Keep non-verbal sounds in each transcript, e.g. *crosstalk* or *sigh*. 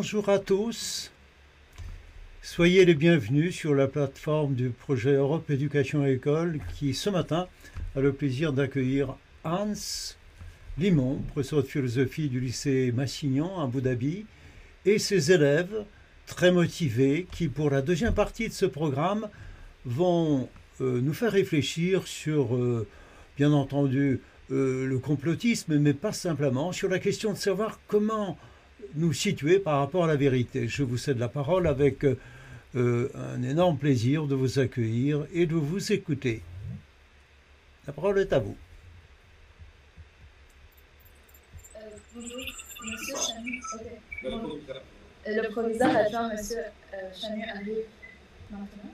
bonjour à tous. Soyez les bienvenus sur la plateforme du projet Europe Éducation et École qui, ce matin, a le plaisir d'accueillir Hans Limon, professeur de philosophie du lycée Massignon à Abu Dhabi, et ses élèves très motivés qui, pour la deuxième partie de ce programme, vont euh, nous faire réfléchir sur, euh, bien entendu, euh, le complotisme, mais pas simplement, sur la question de savoir comment nous situer par rapport à la vérité. Je vous cède la parole avec un énorme plaisir de vous accueillir et de vous écouter. La parole est à vous. bonjour, monsieur Chanu. Le proviseur adjoint, monsieur Chanu, arrive maintenant.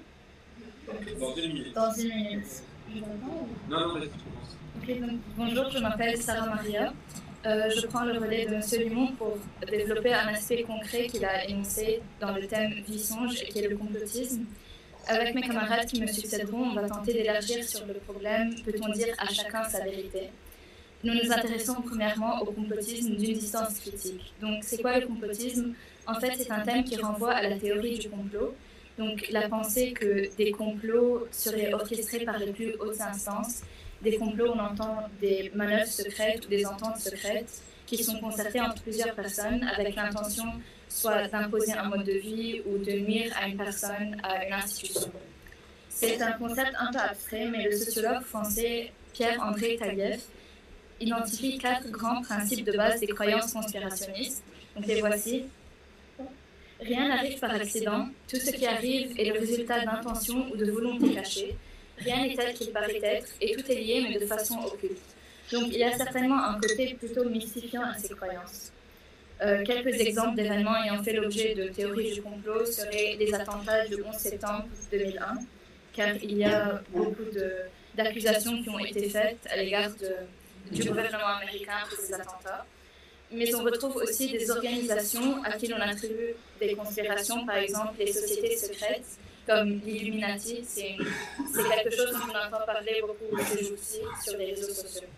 Dans une minute. Dans une minute. Non, non, vas-y, tu commences. bonjour, je m'appelle Sarah Maria. Euh, je prends le relais de M. Limon pour développer un aspect concret qu'il a énoncé dans le thème vie-songe qui est le complotisme. Avec mes camarades qui me succéderont, on va tenter d'élargir sur le problème peut-on dire à chacun sa vérité Nous nous intéressons premièrement au complotisme d'une distance critique. Donc, c'est quoi le complotisme? En fait, c'est un thème qui renvoie à la théorie du complot, donc la pensée que des complots seraient orchestrés par les plus hautes instances, des complots, on entend des manœuvres secrètes ou des ententes secrètes qui sont concertées entre plusieurs personnes avec l'intention soit d'imposer un mode de vie ou de nuire à une personne, à une institution. C'est un concept un peu abstrait, mais le sociologue français Pierre-André Taguieff identifie quatre grands principes de base des croyances conspirationnistes. Donc les voici. Rien n'arrive par accident, tout ce qui arrive est le résultat d'intentions ou de volontés cachées. Rien n'est tel qu'il paraît être, et tout est lié, mais de façon occulte. Donc il y a certainement un côté plutôt mystifiant à ces croyances. Euh, quelques exemples d'événements ayant fait l'objet de théories du complot seraient les attentats du 11 septembre 2001, car il y a beaucoup d'accusations qui ont été faites à l'égard du gouvernement américain pour ces attentats mais on retrouve aussi des organisations à qui l'on attribue des conspirations, par exemple les sociétés secrètes, comme l'Illuminati, c'est quelque chose dont on entend parler beaucoup ces jours-ci sur les réseaux sociaux.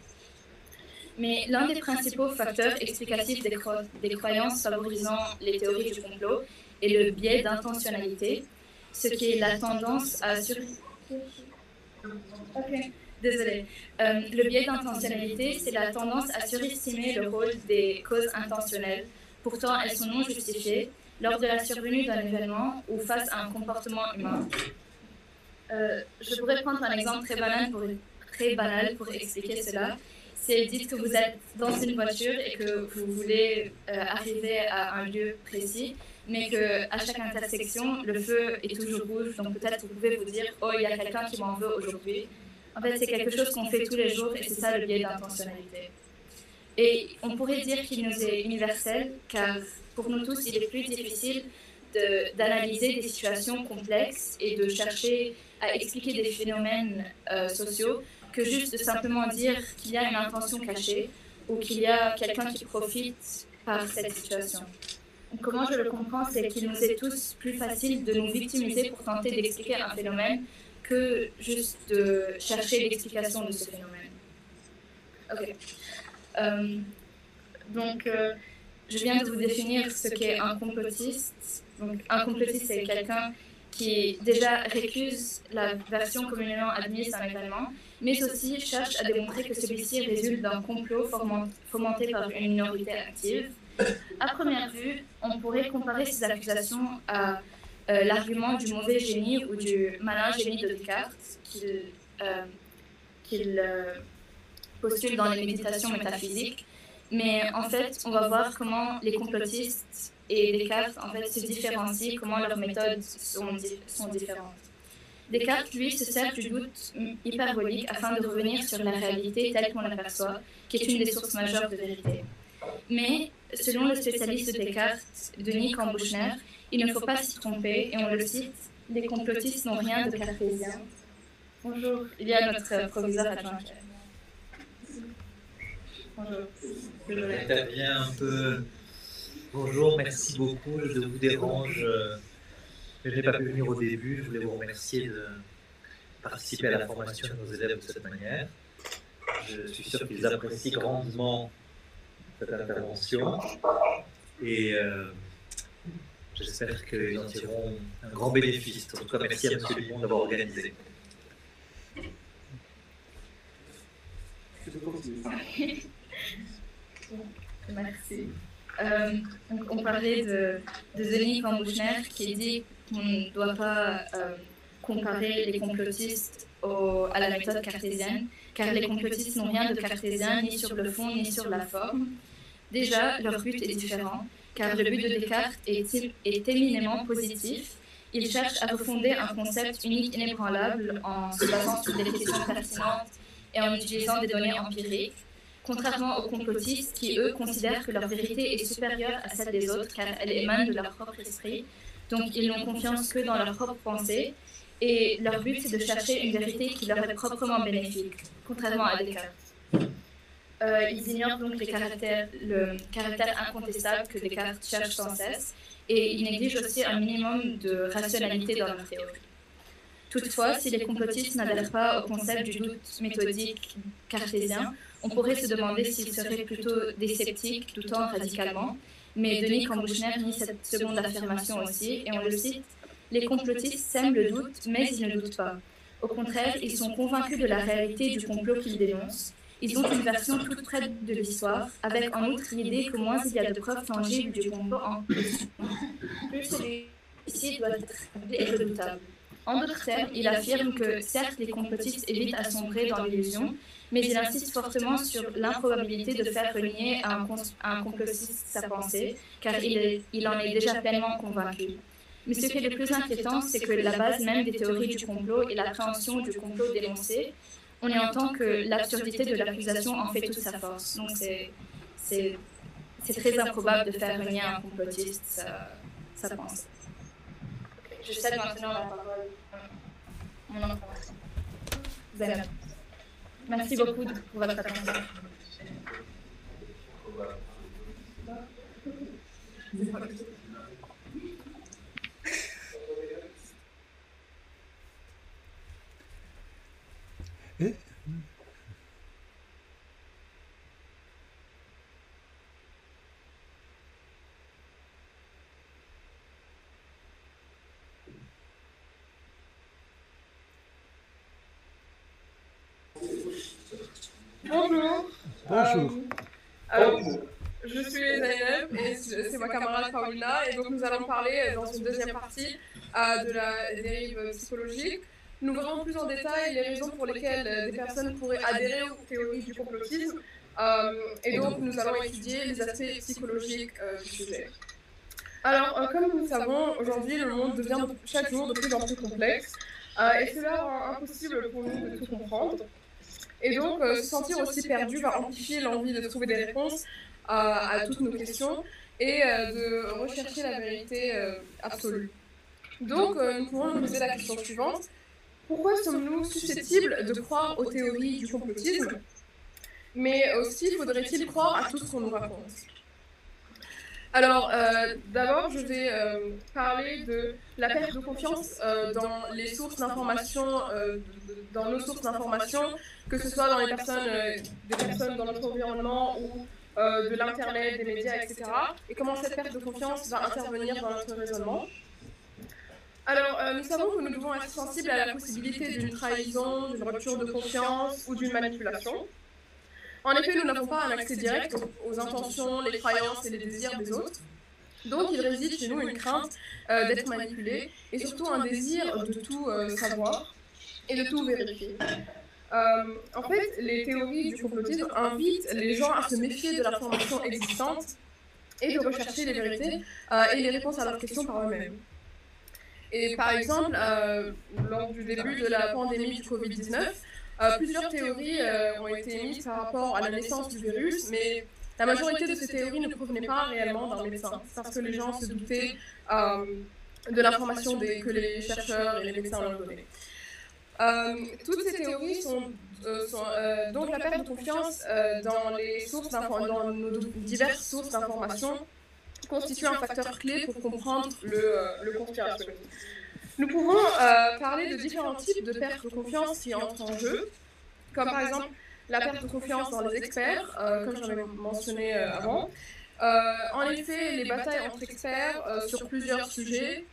Mais l'un des principaux facteurs explicatifs des, croyances favorisant les théories du complot est le biais d'intentionnalité, ce qui est la tendance à sur... Désolée. Euh, le biais d'intentionnalité, c'est la tendance à surestimer le rôle des causes intentionnelles. Pourtant, elles sont non justifiées lors de la survenue d'un événement ou face à un comportement humain. Euh, je pourrais prendre un exemple très banal pour, très banal pour expliquer cela. C'est dites que vous êtes dans une voiture et que vous voulez euh, arriver à un lieu précis, mais qu'à chaque intersection, le feu est toujours rouge. Donc peut-être vous pouvez vous dire, oh, il y a quelqu'un qui m'en veut aujourd'hui. En fait, c'est quelque chose qu'on fait tous les jours et c'est ça le biais d'intentionnalité. Et on pourrait dire qu'il nous est universel, car pour nous tous, il est plus difficile d'analyser des situations complexes et de chercher à expliquer des phénomènes euh, sociaux que juste de simplement dire qu'il y a une intention cachée ou qu'il y a quelqu'un qui profite par cette situation. comment je le comprends, c'est qu'il nous est tous plus facile de nous victimiser pour tenter d'expliquer un phénomène que juste de chercher l'explication de ce phénomène. Ok. Euh, donc, euh, je viens de vous définir ce qu'est un complotiste. Donc, un complotiste, c'est quelqu'un qui déjà récuse la version communément admise d'un événement, mais aussi cherche à démontrer que celui-ci résulte d'un complot fomenté par une minorité active. À première vue, on pourrait comparer ces accusations à euh, l'argument du mauvais génie ou du malin génie de Descartes qu'il postule dans les méditations métaphysiques. Mais en fait, on va voir comment les complotistes et Descartes en fait, se différencient, comment leurs méthodes sont, sont différentes. Descartes, lui, se sert du doute hyperbolique afin de revenir sur la réalité telle qu'on l'aperçoit, qui est une des sources majeures de vérité. Mais, selon le spécialiste de Descartes, Denis Cambouchner, il ne faut pas s'y tromper, et on le cite, les complotistes n'ont rien de cartésien. Bonjour, il y a notre proviseur adjoint. Bonjour. bien un peu. Bonjour, merci beaucoup. Je vous dérange. Je n'ai pas pu venir au début. Je voulais vous remercier de participer à la formation de nos élèves de cette manière. Je suis sûr qu'ils apprécient grandement cette intervention. Et. Euh, j'espère qu'ils en tireront un grand bénéfice. En tout cas, merci à M. Dumont d'avoir organisé. Merci. Euh, on parlait de, de Denis Kambouchner qui dit qu'on ne doit pas euh, comparer les complotistes à la méthode cartésienne, car les complotistes n'ont rien de cartésien ni sur le fond ni sur la forme. Déjà, leur but est différent, car le but de Descartes est, éminemment positif. Il cherche à refonder un concept unique inébranlable en se basant sur des questions pertinentes et en utilisant des données empiriques, contrairement aux complotistes qui, eux, considèrent que leur vérité est supérieure à celle des autres car elle émane de leur propre esprit. Donc ils n'ont confiance que dans leur propre pensée et leur but c'est de chercher une vérité qui leur est proprement bénéfique, contrairement à Descartes. Euh, ils ignorent donc le caractère incontestable que Descartes cherche sans cesse et ils négligent aussi un minimum de rationalité dans leur théorie. Toutefois, si les complotistes n'adhèrent pas au concept du doute méthodique cartésien, on pourrait se demander s'ils seraient plutôt des sceptiques, doutant radicalement. Mais Denis Cambouchner nie cette seconde affirmation aussi, et on le cite Les complotistes sèment le doute, mais ils ne doutent pas. Au contraire, ils sont convaincus de la réalité du complot qu'ils dénoncent. Ils ont une version toute près de l'histoire, avec en outre l'idée que moins il y a de preuves tangibles du complot en question, plus celui-ci doit être redoutable. En d'autres termes, il affirme que certes les complotistes évitent à sombrer dans l'illusion, mais il insiste fortement sur l'improbabilité de faire renier à un, complotiste sa pensée, car il, en est déjà pleinement convaincu. Mais ce qui est le plus inquiétant, c'est que la base même des théories du complot et l'appréhension du complot dénoncé, on y entend que l'absurdité de l'accusation en fait toute sa force. Donc c'est très improbable de faire renier à un complotiste sa pensée. Je cède maintenant la parole. mon enfant. Merci beaucoup pour votre attention. Et Bonjour. Bonjour. Euh, alors, je suis Zainab et c'est ma camarade Paulina et donc nous allons parler dans une deuxième partie euh, de la dérive psychologique. Nous verrons plus en détail les raisons pour lesquelles des personnes pourraient adhérer aux théories du complotisme euh, et donc nous allons étudier les aspects psychologiques du sujet. Alors, comme nous le savons, aujourd'hui le monde devient chaque jour de plus en plus complexe et cela rend impossible pour nous de tout comprendre. Et donc, euh, se sentir aussi perdu va amplifier l'envie de trouver des réponses à, toutes nos questions et euh, de rechercher la vérité euh, absolue. Donc, nous pouvons nous poser la question suivante. Pourquoi sommes-nous susceptibles de croire aux théories du complotisme? Mais aussi, faudrait-il croire à tout ce qu'on nous raconte alors, d'abord, je vais parler de la perte de confiance dans les sources d'information, dans nos sources d'information, que ce soit dans les personnes, euh, des personnes dans notre environnement ou euh, de l'Internet, des médias, etc. Et comment cette perte de confiance va intervenir dans notre raisonnement? Alors, euh, nous savons que nous devons être sensibles à la possibilité d'une trahison, d'une rupture de confiance ou d'une manipulation. En effet, nous n'avons pas un accès direct aux, intentions, les croyances et les désirs des autres. Donc, il réside chez nous une crainte d'être manipulé et surtout un désir de tout savoir et de tout vérifier. Euh, en fait, les théories du complotisme invitent les gens à se méfier de l'information existante et de rechercher les vérités euh, et les réponses à leurs questions par eux-mêmes. Et par exemple, euh, lors du début de la pandémie du Covid-19, plusieurs théories ont été émises par rapport à la naissance du virus, mais la majorité de ces théories ne provenaient pas réellement d'un médecin, parce que les gens se doutaient de l'information que les chercheurs et les médecins leur donnaient. Euh, toutes ces théories sont, euh, euh, donc la perte de confiance dans les sources dans nos diverses sources d'information constitue un facteur clé pour comprendre le, le conspirationnisme. Nous pouvons parler de différents types de perte de confiance qui entrent en jeu, comme par exemple la perte de confiance dans les experts, comme j'avais mentionné avant, en effet, les batailles entre experts sur plusieurs sujets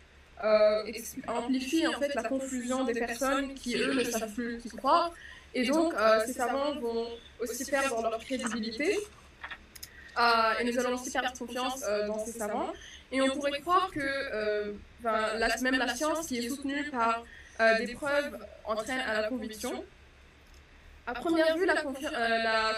amplifient en fait la confusion des personnes qui, eux, ne savent plus qui croire. Et donc, ces savants vont aussi perdre leur crédibilité. et nous allons aussi perdre confiance dans ces savants. Et on pourrait croire que la, même la science qui est soutenue par des preuves entraîne à la conviction. À première vue, la,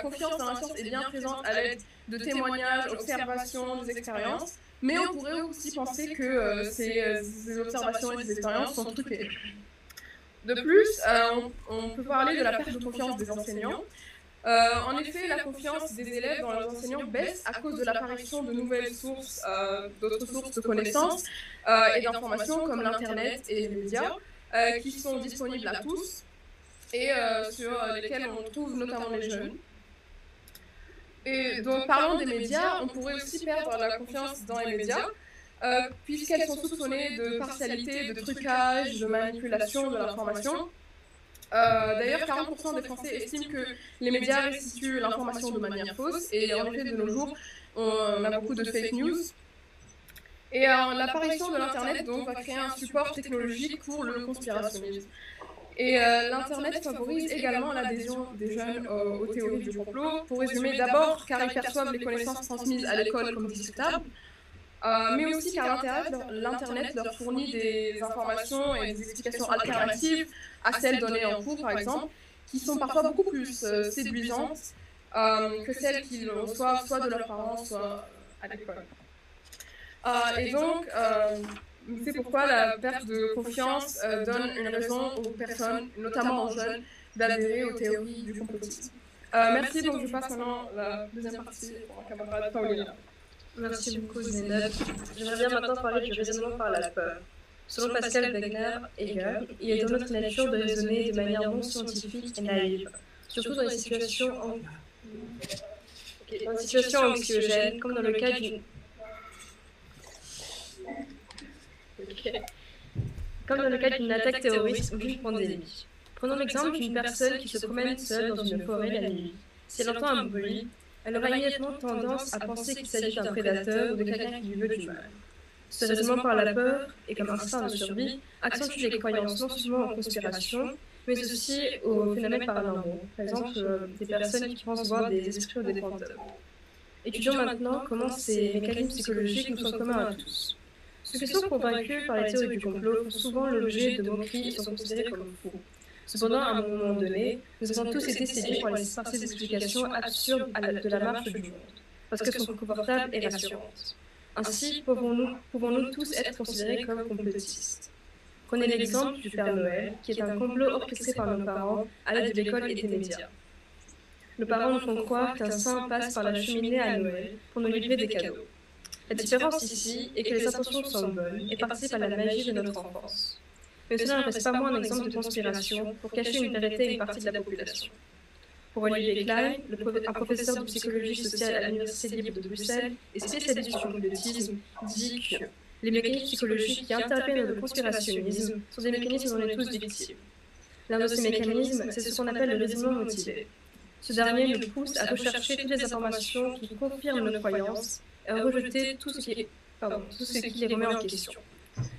confiance dans la science est bien présente à l'aide de témoignages, observations, des expériences, mais on pourrait aussi penser que ces, observations et ces expériences sont truquées. De plus, on, peut parler de la perte de confiance des enseignants. En effet, la confiance des élèves dans leurs enseignants baisse à cause de l'apparition de nouvelles sources, d'autres sources de connaissances et d'informations comme l'Internet et les médias. Euh, qui sont disponibles à tous et euh, sur lesquels on trouve notamment les jeunes. Et donc, parlant des médias, on pourrait aussi perdre la confiance dans les médias, euh, puisqu'elles sont soupçonnées de partialité, de trucage, de manipulation de l'information. D'ailleurs, 40% des Français estiment que les médias restituent l'information de manière fausse, et en effet, de nos jours, on a beaucoup de fake news. Et euh, l'apparition de l'Internet donc, va créer un support technologique pour le conspirationnisme. Et euh, l'Internet favorise également l'adhésion des jeunes aux théories du complot. Pour résumer, d'abord car ils perçoivent les connaissances transmises à l'école comme discutables, euh, mais aussi car l'Internet leur fournit des informations et des explications alternatives à celles données en cours, par exemple, qui sont parfois beaucoup plus séduisantes que celles qu'ils reçoivent soit de leurs parents, soit à l'école. Euh, et donc, euh, c'est pourquoi la perte de confiance euh, donne une raison aux personnes, notamment aux jeunes, d'adhérer aux théories du complotisme. merci, donc je passe maintenant la deuxième partie pour ma camarade Paulina. Merci beaucoup Zénab. J'aimerais bien maintenant parler du raisonnement par la peur. Selon Pascal Wegner Heger, il est dans notre nature de raisonner de manière non scientifique et naïve, surtout dans les situations, en... dans les situations anxiogènes, comme dans le cas d'une comme dans le cas d'une attaque terroriste ou d'une pandémie. Prenons l'exemple d'une personne qui se promène seule dans une forêt la nuit. Si elle entend un bruit, elle aura immédiatement tendance à penser qu'il s'agit d'un prédateur ou de quelqu'un qui lui veut du mal. Raisonnement par la peur et comme instinct de survie accentue les croyances non seulement en conspiration, mais aussi aux phénomènes paranormaux, par exemple euh, des personnes qui pensent voir des esprits ou des fantômes. Étudions maintenant comment ces mécanismes psychologiques nous sont communs à tous. Ceux qui sont convaincus par les théories du complot font souvent l'objet de moqueries et sont considérés comme fous. Cependant, à un moment donné, nous avons tous été séduits par, ces explications absurdes de la marche du monde, parce qu'elles sont confortables et rassurantes. Ainsi, pouvons-nous tous être considérés comme complotistes? Prenez l'exemple du Père Noël, qui est un complot orchestré par nos parents à l'aide de l'école et des médias. Nos parents nous font croire qu'un saint passe par la cheminée à Noël pour nous livrer des cadeaux. La différence ici est que les intentions sont bonnes et participent à la magie de notre enfance. Mais cela ne reste pas moins un exemple de conspiration pour cacher une vérité à une partie de la population. Pour Olivier Klein, un professeur de psychologie sociale à l'Université libre de Bruxelles et spécialiste du complotisme, dit que les mécanismes psychologiques qui interviennent dans le conspirationnisme sont des mécanismes dont on est tous victimes. L'un de ces mécanismes, c'est ce qu'on appelle le raisonnement motivé. Ce dernier nous pousse à rechercher toutes les informations qui confirment nos croyances rejeter tout ce qui, est, pardon, tout ce qui les remet en question.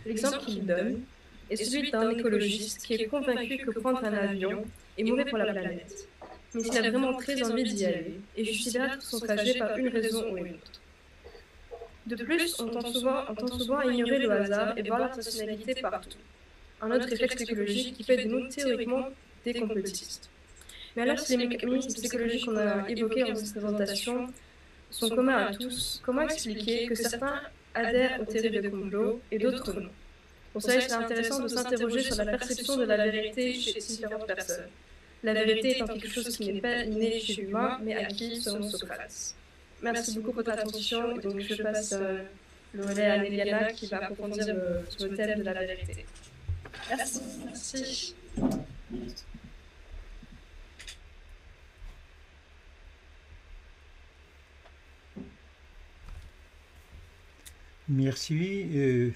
L'exemple qu'il donne est celui d'un écologiste qui est convaincu que prendre un avion est mauvais pour la planète. Mais s'il a vraiment très envie d'y aller et justifiera tout son trajet par une raison ou une autre. De plus, on tend souvent, on tend souvent à ignorer le hasard et voir l'intentionnalité partout. Un autre réflexe écologique qui fait de nous théoriquement des complotistes. Mais alors, si les mécanismes psychologiques qu'on a évoqués en cette présentation sont communs à tous, comment expliquer que certains adhèrent aux théories de complot et d'autres non Pour cela, c'est intéressant de s'interroger sur la perception de la vérité chez différentes personnes. La vérité étant quelque chose qui n'est pas inné chez l'humain, mais acquis selon Socrate. Merci beaucoup pour votre attention, et donc je passe euh, le relais à Néliana qui va approfondir sur le thème de la vérité. Merci. Merci. Merci. Euh,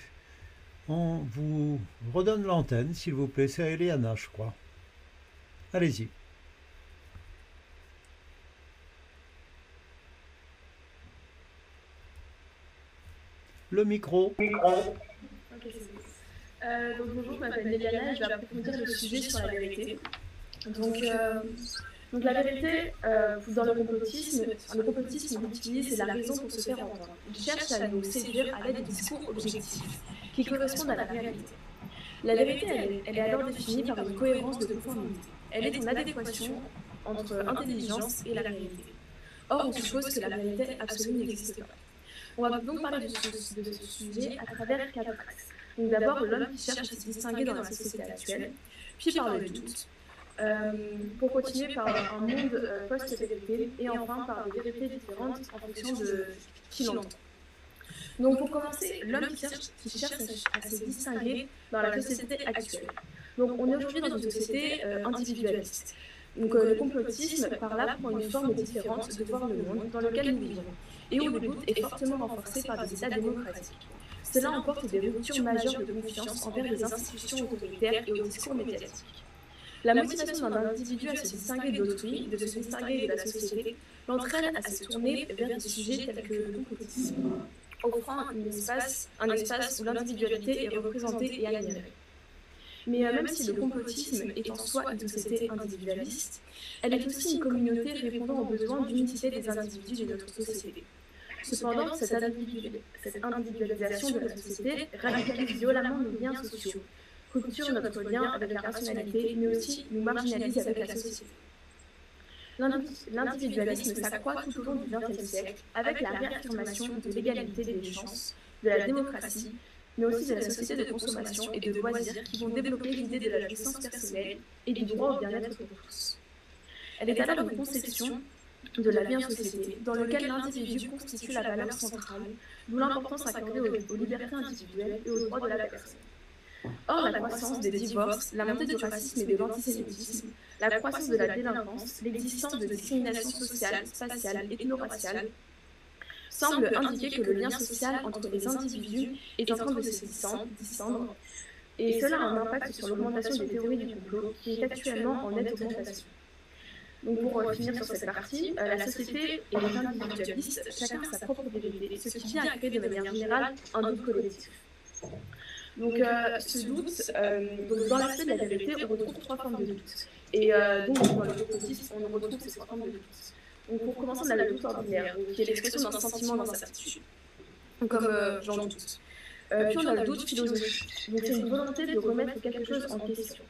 on vous redonne l'antenne, s'il vous plaît. C'est Eliana, je crois. Allez-y. le micro. Euh, donc, bonjour, je m'appelle Néliana et je vais approfondir le sujet sur la vérité. Donc, euh, la vérité, euh, dans le complotisme, le complotisme utilise la raison pour se faire entendre. Il cherche à nous séduire à l'aide de discours objectifs qui correspondent à la réalité. La vérité, elle est, alors définie par une cohérence de conformité. Elle est en adéquation entre intelligence et la réalité. Or, on suppose que la réalité absolue n'existe pas. On va donc parler de ce, de ce sujet à travers quatre axes. Donc d'abord, l'homme qui cherche à se distinguer dans la société actuelle, puis par le doute, euh, pour continuer par un monde euh, post-vérité, et enfin par des vérités différentes en fonction de qui l'entend. Donc pour commencer, l'homme qui cherche, qui cherche à, se distinguer dans la société actuelle. Donc on est aujourd'hui dans une société euh, individualiste. Donc le complotisme par là pour une forme différente de voir le monde dans lequel nous vivons, et où le doute est fortement renforcé par des États démocratiques. Cela emporte des ruptures majeures de confiance envers les institutions autoritaires et au discours médiatique. La motivation d'un individu à se distinguer d'autrui, de se distinguer de la société, l'entraîne à se tourner vers des sujets tels que le complotisme, offrant un espace, un espace où l'individualité est représentée et admirée. Mais euh, même si le complotisme est en soi une société individualiste, elle est aussi une communauté répondant aux besoins d'unité des individus de notre société. Cependant, cette, individualisation de la société radicalise violemment nos liens sociaux, rupture notre lien avec la personnalité, mais aussi nous marginalise avec la société. L'individualisme s'accroît tout au long du XXe siècle avec la réaffirmation de l'égalité des chances, de la démocratie, mais aussi de la société de consommation et de loisirs qui vont développer l'idée de la jouissance personnelle et du droit au bien-être pour tous. Elle est alors une conception de la vie en société, dans lequel l'individu constitue la valeur centrale, d'où l'importance accordée aux, libertés individuelles et aux droits de la personne. Or, la croissance des divorces, la montée du racisme et de l'antisémitisme, la croissance de la délinquance, l'existence de discriminations sociales, spatiales, ethno-raciales, semblent indiquer que le lien social entre les individus est en train de se distendre, et cela a un impact sur l'augmentation des théories du complot, qui est actuellement en nette augmentation. Donc pour euh, finir sur cette partie, euh, la société est individualiste, chacun sa propre vérité, ce qui vient à créer de manière générale un doute collectif. Donc euh, ce doute, donc dans l'aspect de la vérité, on retrouve trois formes de doute. Et donc dans le complotisme, on retrouve ces formes de doute. Donc pour commencer, on a le doute ordinaire, qui est l'expression d'un sentiment d'incertitude, comme j'en doute. puis on a le doute philosophique, donc c'est une volonté de remettre quelque chose en question.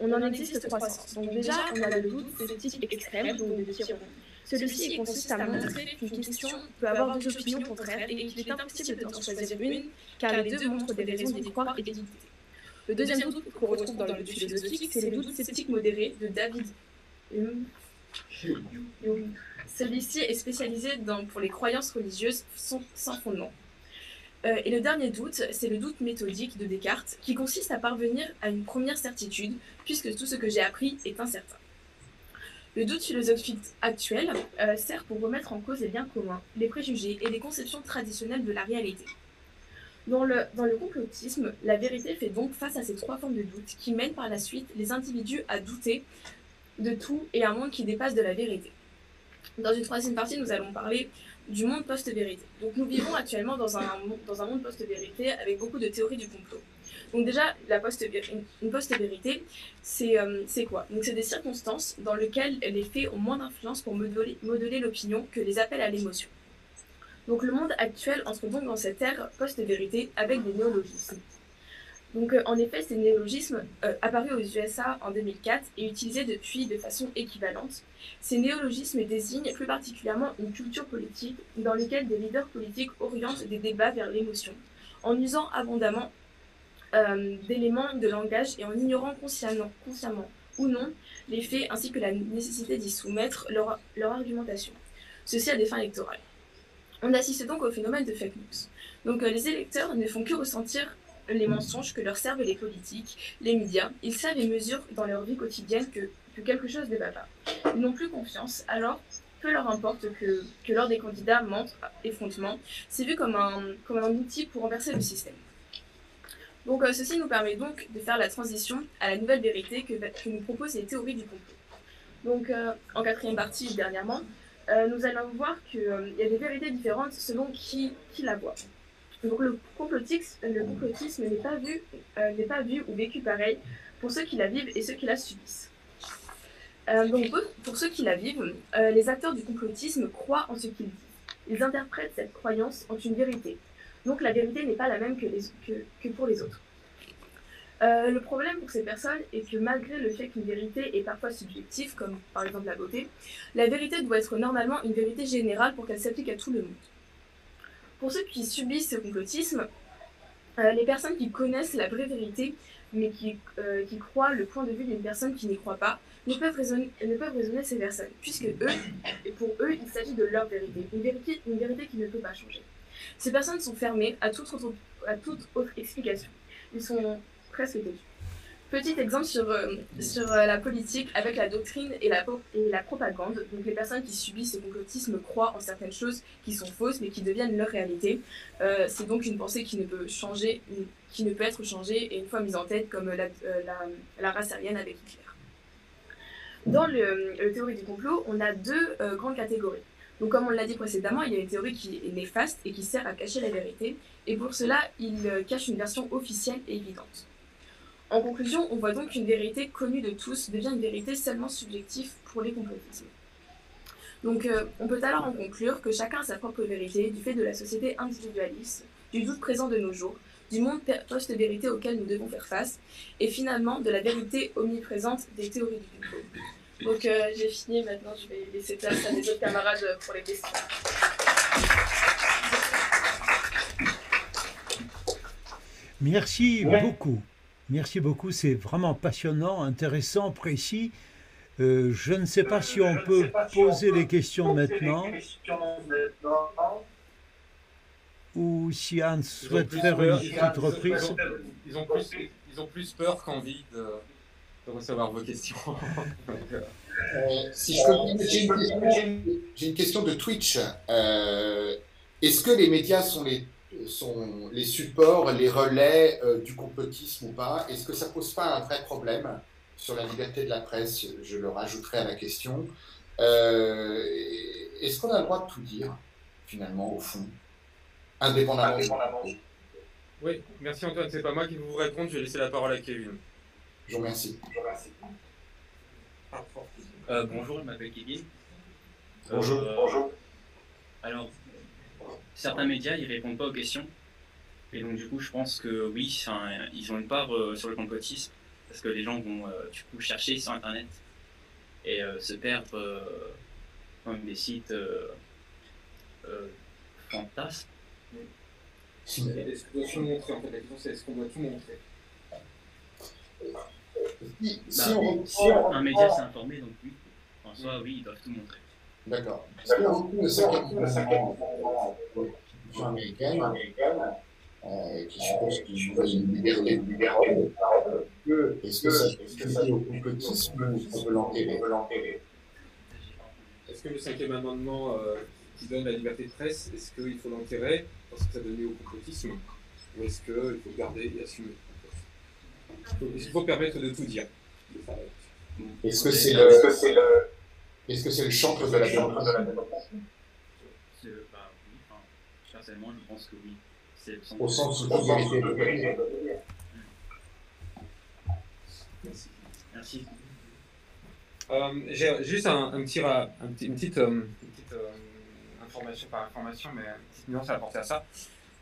On en existe trois sens. Donc déjà, on a le doute sceptique extrême, donc de Tyron. Celui-ci consiste à montrer qu'une question peut avoir deux opinions contraires et qu'il est impossible d'en choisir une, car les deux montrent des raisons d'y croire et d'y douter. Le deuxième doute qu'on retrouve dans le doute philosophique, c'est le doute sceptique modéré de David Hume. Celui-ci est spécialisé dans, pour les croyances religieuses sans fondement. Euh, et le dernier doute, c'est le doute méthodique de Descartes, qui consiste à parvenir à une première certitude, puisque tout ce que j'ai appris est incertain. Le doute philosophique actuel euh, sert pour remettre en cause les biens communs, les préjugés et les conceptions traditionnelles de la réalité. Dans le, dans le complotisme, la vérité fait donc face à ces trois formes de doute qui mènent par la suite les individus à douter de tout et à un monde qui dépasse de la vérité. Dans une troisième partie, nous allons parler du monde post-vérité. Donc nous vivons actuellement dans un, dans un monde post-vérité avec beaucoup de théories du complot. Donc déjà, la post une post-vérité, euh, c'est quoi? Donc c'est des circonstances dans lesquelles les faits ont moins d'influence pour modeler l'opinion que les appels à l'émotion. Donc le monde actuel entre donc dans cette ère post-vérité avec des néologismes. Donc, euh, en effet, ces néologismes, euh, apparus aux USA en 2004 et utilisés depuis de façon équivalente, ces néologismes désignent plus particulièrement une culture politique dans laquelle des leaders politiques orientent des débats vers l'émotion, en usant abondamment euh, d'éléments de langage et en ignorant consciemment, ou non les faits ainsi que la nécessité d'y soumettre leur argumentation. Ceci à des fins électorales. On assiste donc au phénomène de fake news. Donc les électeurs ne font que ressentir les mensonges que leur servent les politiques, les médias. Ils savent et mesurent dans leur vie quotidienne que, quelque chose ne va pas. Ils n'ont plus confiance, alors peu leur importe que, que des candidats mentent effrontement. C'est vu comme un, outil pour renverser le système. Donc euh, ceci nous permet donc de faire la transition à la nouvelle vérité que, que nous proposent les théories du complot. Donc euh, en quatrième partie, dernièrement, euh, nous allons voir qu'il y a des vérités différentes selon qui, qui la voit. Donc le complotisme, le complotisme n'est pas, vu, euh, n'est pas vu ou vécu pareil pour ceux qui la vivent et ceux qui la subissent. Euh, donc pour ceux qui la vivent, euh, les acteurs du complotisme croient en ce qu'ils disent. Ils interprètent cette croyance en une vérité. Donc la vérité n'est pas la même que pour les autres. Le problème pour ces personnes est que malgré le fait qu'une vérité est parfois subjective, comme par exemple la beauté, la vérité doit être normalement une vérité générale pour qu'elle s'applique à tout le monde. Pour ceux qui subissent ce complotisme, euh, les personnes qui connaissent la vraie vérité, mais qui, euh, qui croient le point de vue d'une personne qui n'y croit pas, ne peuvent, raisonner, ces personnes, puisque eux, pour eux, il s'agit de leur vérité, une vérité, une vérité qui ne peut pas changer. Ces personnes sont fermées à toute autre, à explication. Ils sont Petit exemple sur, euh, sur euh, la politique avec la doctrine et la, propagande. Donc les personnes qui subissent ce complotisme croient en certaines choses qui sont fausses mais qui deviennent leur réalité. Euh, c'est donc une pensée qui ne peut changer, qui ne peut être changée et une fois mise en tête comme la, la, race aryenne avec Hitler. Dans le, le, théorie du complot, on a deux grandes catégories. Donc comme on l'a dit précédemment, il y a une théorie qui est néfaste et qui sert à cacher la vérité. Et pour cela, il cache une version officielle et évidente. En conclusion, on voit donc qu'une vérité connue de tous devient une vérité seulement subjective pour les complotistes. Donc euh, on peut alors en conclure que chacun a sa propre vérité du fait de la société individualiste, du doute présent de nos jours, du monde post-vérité auquel nous devons faire face, et finalement de la vérité omniprésente des théories du complot. Donc euh, j'ai fini, maintenant je vais laisser place à mes autres camarades pour les questions. Merci beaucoup. Merci beaucoup, c'est vraiment passionnant, intéressant, précis. Euh, je ne sais pas si on peut poser les questions maintenant. Ou si Anne souhaite faire une petite reprise. Ils ont plus, ils ont plus peur qu'envie de, de, recevoir vos questions. *laughs* Euh, si je peux, j'ai une, question de Twitch. Euh, est-ce que les médias sont les sont les supports, les relais euh, du complotisme ou pas Est-ce que ça pose pas un vrai problème sur la liberté de la presse? Je le rajouterai à la question. Euh, est-ce qu'on a le droit de tout dire, finalement, au fond, indépendamment, Oui, merci Antoine. C'est pas moi qui vais vous répondre. Je vais laisser la parole à Kevin. Je vous remercie. Euh, bonjour, je m'appelle Kevin. Bonjour. bonjour. Alors, certains médias ils répondent pas aux questions. Et donc du coup je pense que oui, ils ont une part euh, sur le complotisme parce que les gens vont euh, du coup chercher sur internet et euh, se perdre dans des sites fantasmes. Est-ce qu'on doit tout montrer en fait La question c'est est-ce qu'on doit tout montrer? Si, bah, si, un média s'est informé, donc oui, en soi, oui, ils doivent tout montrer. D'accord. Parce qu'il a beaucoup de cinquième américaine euh, qui suppose qu'il y une liberté de parole. Est-ce que ça est lié au complotisme ou on peut l'enterrer Est-ce que le cinquième amendement euh, qui donne la liberté de presse, est-ce qu'il faut l'enterrer parce que ça donne lieu au complotisme Ou est-ce qu'il faut garder et assumer? Il faut permettre de tout dire? Est-ce que c'est le est-ce que c'est le chantre de la démocratie bah, Personnellement, je pense que oui. Au sens où vérité. Merci. Merci. Euh, J'ai juste un, un, petit, un petit, une petite, euh, une petite euh, information par information, mais une petite nuance à apporter à ça.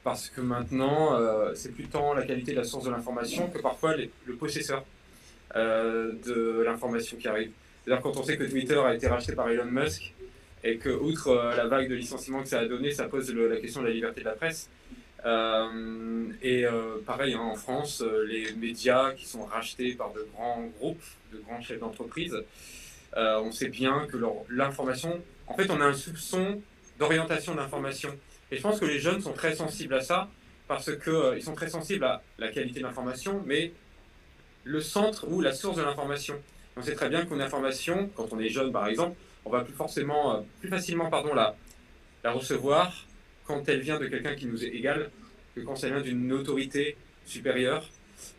Parce que maintenant, euh, c'est plus tant la qualité de la source de l'information que parfois les, le possesseur de l'information qui arrive. C'est-à-dire quand on sait que Twitter a été racheté par Elon Musk et que, outre euh, la vague de licenciements que ça a donné, ça pose la question de la liberté de la presse. Euh, et euh, pareil, hein, en France, les médias qui sont rachetés par de grands groupes, de grands chefs d'entreprise, on sait bien que l'information, en fait, on a un soupçon d'orientation d'information. Et je pense que les jeunes sont très sensibles à ça parce qu'ils sont très sensibles à la qualité de l'information, mais le centre ou la source de l'information. On sait très bien qu'une information, quand on est jeune par exemple, on va plus euh, facilement la, recevoir quand elle vient de quelqu'un qui nous est égal que quand elle vient d'une autorité supérieure.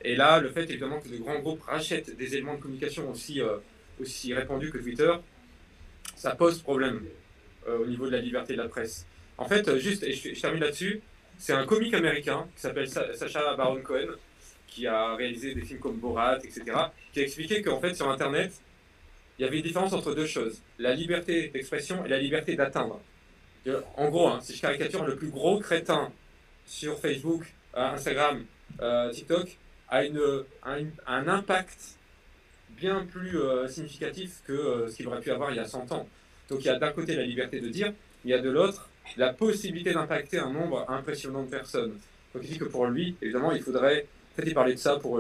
Et là, le fait évidemment que de grands groupes rachètent des éléments de communication aussi, euh, répandus que Twitter, ça pose problème euh, au niveau de la liberté de la presse. En fait, juste, et je, termine là-dessus, C'est un comique américain qui s'appelle Sacha Baron Cohen, qui a réalisé des films comme Borat, etc., qui a expliqué qu'en fait, sur Internet, il y avait une différence entre deux choses la liberté d'expression et la liberté d'atteindre. En gros, hein, si je caricature, le plus gros crétin sur Facebook, euh, Instagram, euh, TikTok a, une, un, impact bien plus euh, significatif que ce qu'il aurait pu avoir il y a 100 ans. Donc il y a d'un côté la liberté de dire, il y a de l'autre la possibilité d'impacter un nombre impressionnant de personnes. Donc il dit que pour lui, évidemment, il faudrait, en fait de ça pour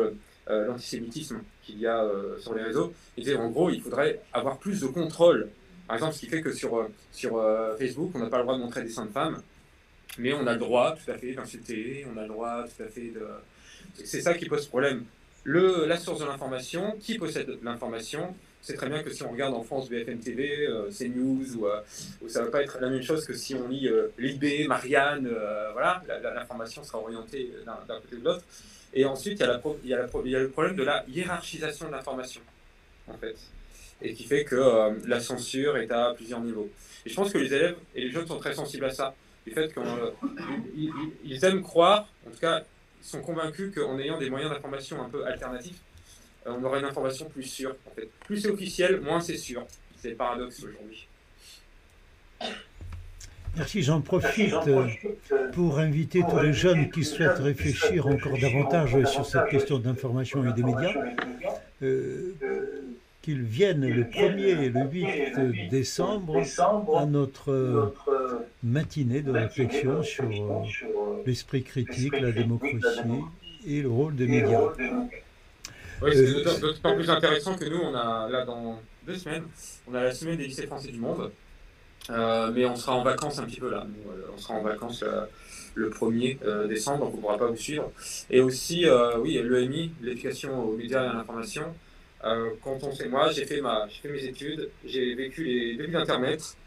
l'antisémitisme qu'il y a sur les réseaux, il en gros il faudrait avoir plus de contrôle. Par exemple, ce qui fait que sur, Facebook, on n'a pas le droit de montrer des seins de femmes, mais on a le droit tout à fait d'insulter, on a le droit tout à fait de... C'est ça qui pose problème. La source de l'information, qui possède l'information? C'est très bien que si on regarde en France BFM TV, euh, CNews, ou, euh, ça ne va pas être la même chose que si on lit euh, Libé, Marianne, euh, voilà, l'information sera orientée d'un côté ou de l'autre. Et ensuite, il y, a le problème de la hiérarchisation de l'information, en fait, et qui fait que la censure est à plusieurs niveaux. Et je pense que les élèves et les jeunes sont très sensibles à ça du fait qu'ils aiment croire, en tout cas, ils sont convaincus qu'en ayant des moyens d'information un peu alternatifs, euh, on aura une information plus sûre. En fait. Plus c'est officiel, moins c'est sûr. C'est le paradoxe aujourd'hui. Merci, j'en profite pour inviter tous les jeunes qui souhaitent réfléchir encore davantage sur cette question d'information et des médias. Euh, qu'ils viennent le 1er et le 8 décembre à notre matinée de réflexion sur euh, l'esprit critique, la démocratie et le rôle des médias. Oui, c'est euh, d'autant plus intéressant que nous, on a là dans deux semaines, on a la semaine des lycées français du monde, euh, mais on sera en vacances un petit peu là. on sera en vacances le 1er décembre, donc on ne pourra pas vous suivre. Et aussi, oui, l'EMI, l'éducation aux médias et à l'information, euh, quand on sait, moi, j'ai fait, ma, fait mes études, j'ai vécu les débuts d'Internet.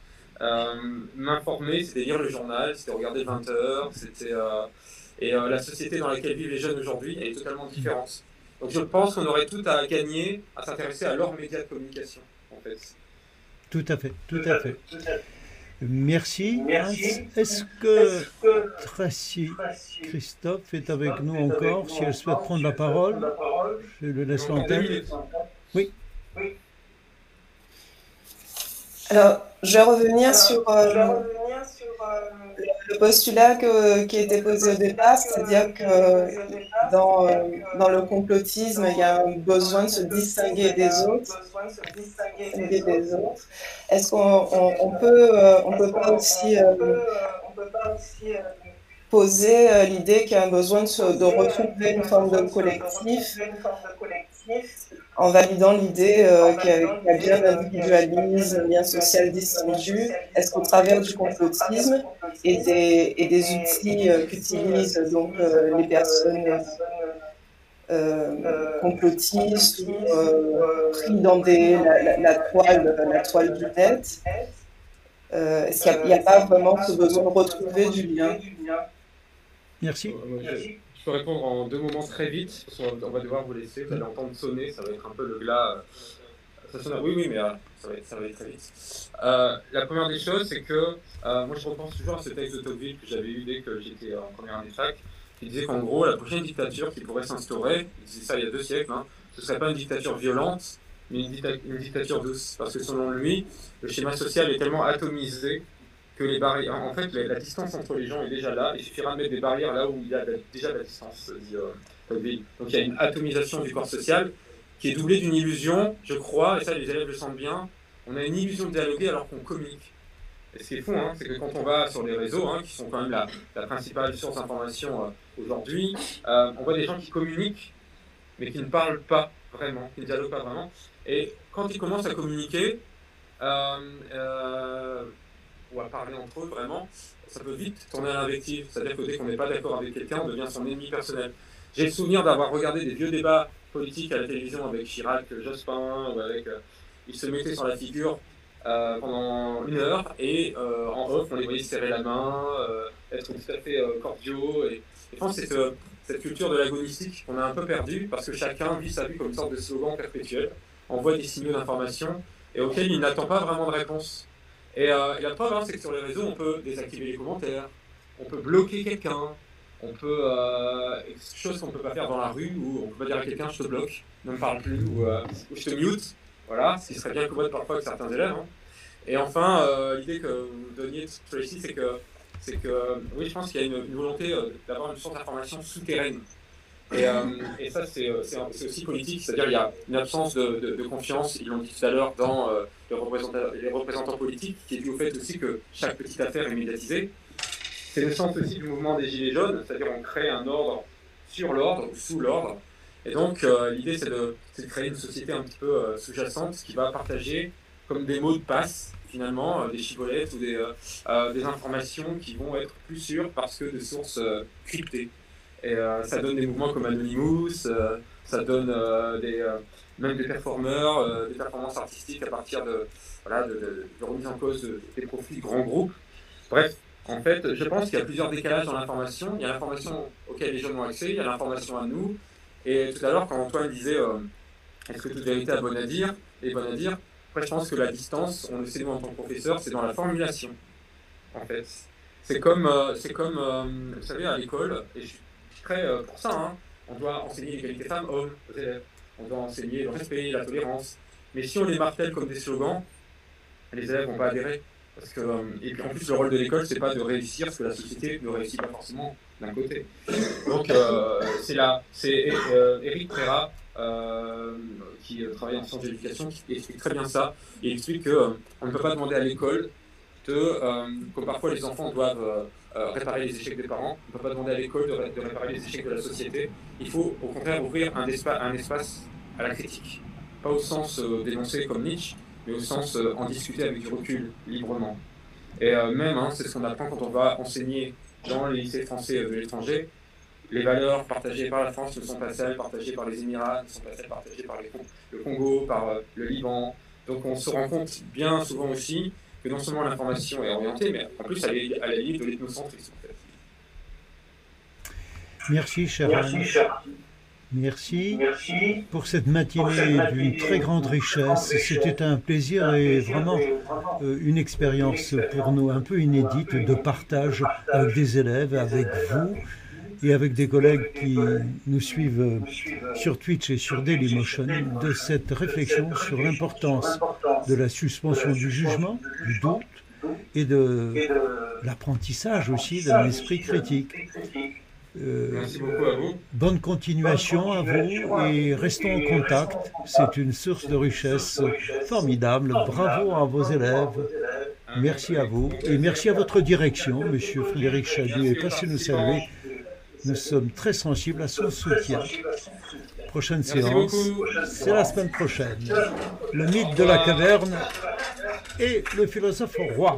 Euh, m'informer, c'était lire le journal, c'était regarder 20 heures, c'était. Euh, et la société dans laquelle vivent les jeunes aujourd'hui est totalement différente. Donc je pense qu'on aurait tout à gagner à s'intéresser à leurs médias de communication, en fait. Tout à fait, tout à fait. Merci. Est-ce que Tracy Christophe est avec nous encore Si elle souhaite prendre la parole, je le laisse l'antenne. Oui. Alors, je vais revenir sur, euh, le postulat qui a été posé au départ, c'est-à-dire que dans, euh, dans, le complotisme, il y a un besoin de se distinguer des autres. Est-ce qu'on on, peut, euh, on peut pas aussi poser l'idée qu'il y a un besoin de retrouver une forme de collectif? En validant l'idée euh, qu'il y, a bien l'individualisme, un lien social distendu, est-ce qu'au travers du complotisme et des, et des outils euh, qu'utilisent donc euh, les personnes complotistes ou pris dans des, la, toile, la toile du net, est-ce qu'il n'y a, a, pas vraiment ce besoin de retrouver du lien Merci. Je peux répondre en deux moments très vite, parce qu'on va devoir vous laisser, vous allez entendre sonner, ça va être un peu le glas. Ça sonne... Oui, oui, mais euh, ça, va être, très vite. Euh, la première des choses, c'est que euh, moi je repense toujours à ce texte de Tocqueville que j'avais eu dès que j'étais en première année fac, qui disait qu'en gros, la prochaine dictature qui pourrait s'instaurer, il disait ça il y a deux siècles, hein, ce ne serait pas une dictature violente, mais une dictature douce. Parce que selon lui, le schéma social est tellement atomisé les barrières, en fait, la, distance entre les gens est déjà là. Il suffira de mettre des barrières là où il y a déjà la distance. Euh, donc il y a une atomisation du corps social qui est doublée d'une illusion, je crois, et ça les élèves le sentent bien. On a une illusion de dialoguer alors qu'on communique. Et ce qui est fou, hein, c'est que quand on va sur les réseaux, hein, qui sont quand même la, principale source d'information euh, aujourd'hui, euh, on voit des gens qui communiquent, mais qui ne parlent pas vraiment, qui ne dialoguent pas vraiment. Et quand ils commencent à communiquer, ou à parler entre eux vraiment, ça peut vite tourner à l'invective. C'est-à-dire que dès qu'on n'est pas d'accord avec quelqu'un, on devient son ennemi personnel. J'ai le souvenir d'avoir regardé des vieux débats politiques à la télévision avec Chirac, Jospin, avec. Euh, ils se mettaient sur la figure euh, pendant une heure et euh, en off, on les voyait serrer la main, être tout à fait cordiaux. Et, je pense que cette, cette culture de l'agonistique qu'on a un peu perdue parce que chacun vit sa vie comme une sorte de slogan perpétuel, envoie des signaux d'information et auxquels il n'attend pas vraiment de réponse. Et, euh, la preuve, hein, c'est que sur les réseaux, on peut désactiver les commentaires, on peut bloquer quelqu'un, on peut. Euh, chose qu'on ne peut pas faire dans la rue, où on peut pas dire à quelqu'un je te bloque, ne me parle plus, ou, euh, je te mute. Voilà, ce qui serait bien commode parfois avec certains élèves. Hein. Et enfin, euh, l'idée que vous donniez ici, c'est que, c'est que, oui, je pense qu'il y a une, volonté euh, d'avoir une source d'information souterraine. Et, et ça, c'est, aussi politique, c'est-à-dire qu'il y a une absence de, confiance, ils l'ont dit tout à l'heure, dans les, représentants, politiques, qui est dû au fait aussi que chaque petite affaire est médiatisée. C'est le sens aussi du mouvement des Gilets jaunes, c'est-à-dire on crée un ordre sur l'ordre ou sous l'ordre. Et donc l'idée c'est de, créer une société un petit peu sous-jacente qui va partager comme des mots de passe finalement, euh, des chibolettes ou des, euh, euh, des, informations qui vont être plus sûres parce que de sources cryptées. Et ça donne des mouvements comme Anonymous, ça donne des, même des performeurs, des performances artistiques à partir de, voilà, de, remise en cause des profits de grands groupes. Bref, en fait, je pense qu'il y a plusieurs décalages dans l'information. Il y a l'information auquel les jeunes ont accès, il y a l'information à nous. Et tout à l'heure, quand Antoine disait est-ce que toute vérité est bonne à dire, est bonne à dire, après, je pense que la distance, on le sait nous en tant que professeur, c'est dans la formulation, en fait. C'est comme, euh, c'est comme euh, vous savez, à l'école, et je suis très euh, pour ça, hein, on doit enseigner l'égalité femmes-hommes on doit enseigner le respect, la tolérance. Mais si on les martèle comme des slogans, les élèves vont pas adhérer. Que, et puis en plus, le rôle de l'école, c'est pas de réussir ce que la société ne réussit pas forcément d'un côté. Donc, c'est là, c'est Eric Préra euh, qui euh, travaille en sciences d'éducation, qui explique très bien ça. Il explique qu'on euh, ne peut pas demander à l'école de, comme parfois les enfants doivent réparer les échecs des parents, on ne peut pas demander à l'école de, réparer les échecs de la société. Il faut au contraire ouvrir un, espace à la critique. Pas au sens dénoncer comme Nietzsche, mais au sens en discuter avec du recul, librement. Et même, hein, c'est ce qu'on apprend quand on va enseigner dans les lycées français de l'étranger, les valeurs partagées par la France ne sont pas celles partagées par les Émirats, ne sont pas celles partagées par le Congo, par euh, le Liban. Donc on se rend compte bien souvent aussi que non seulement l'information est orientée, mais en plus elle est à la limite de l'ethnocentrisme. Merci, cher Merci. Merci pour cette matinée d'une très grande richesse. C'était un plaisir et vraiment euh, une expérience pour nous un peu inédite de partage avec des élèves, avec vous et avec des collègues qui nous suivent sur Twitch et sur Dailymotion de cette réflexion sur l'importance de la suspension du jugement, du doute et de l'apprentissage aussi d'un esprit critique. Euh, Merci beaucoup à vous. Bonne continuation à vous et restons en contact. C'est une source de richesse formidable. Bravo à vos élèves. Merci à vous et merci à votre direction, Monsieur Frédéric Chadu, et passez nous saluer nous sommes très sensibles à son soutien. Prochaine séance, c'est la semaine prochaine. Le mythe de la caverne et le philosophe roi.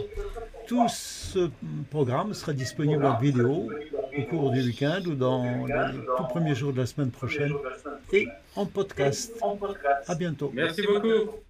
Tout ce programme sera disponible en vidéo au cours du week-end ou dans les tout premiers jours de la semaine prochaine et en podcast. À bientôt. Merci beaucoup.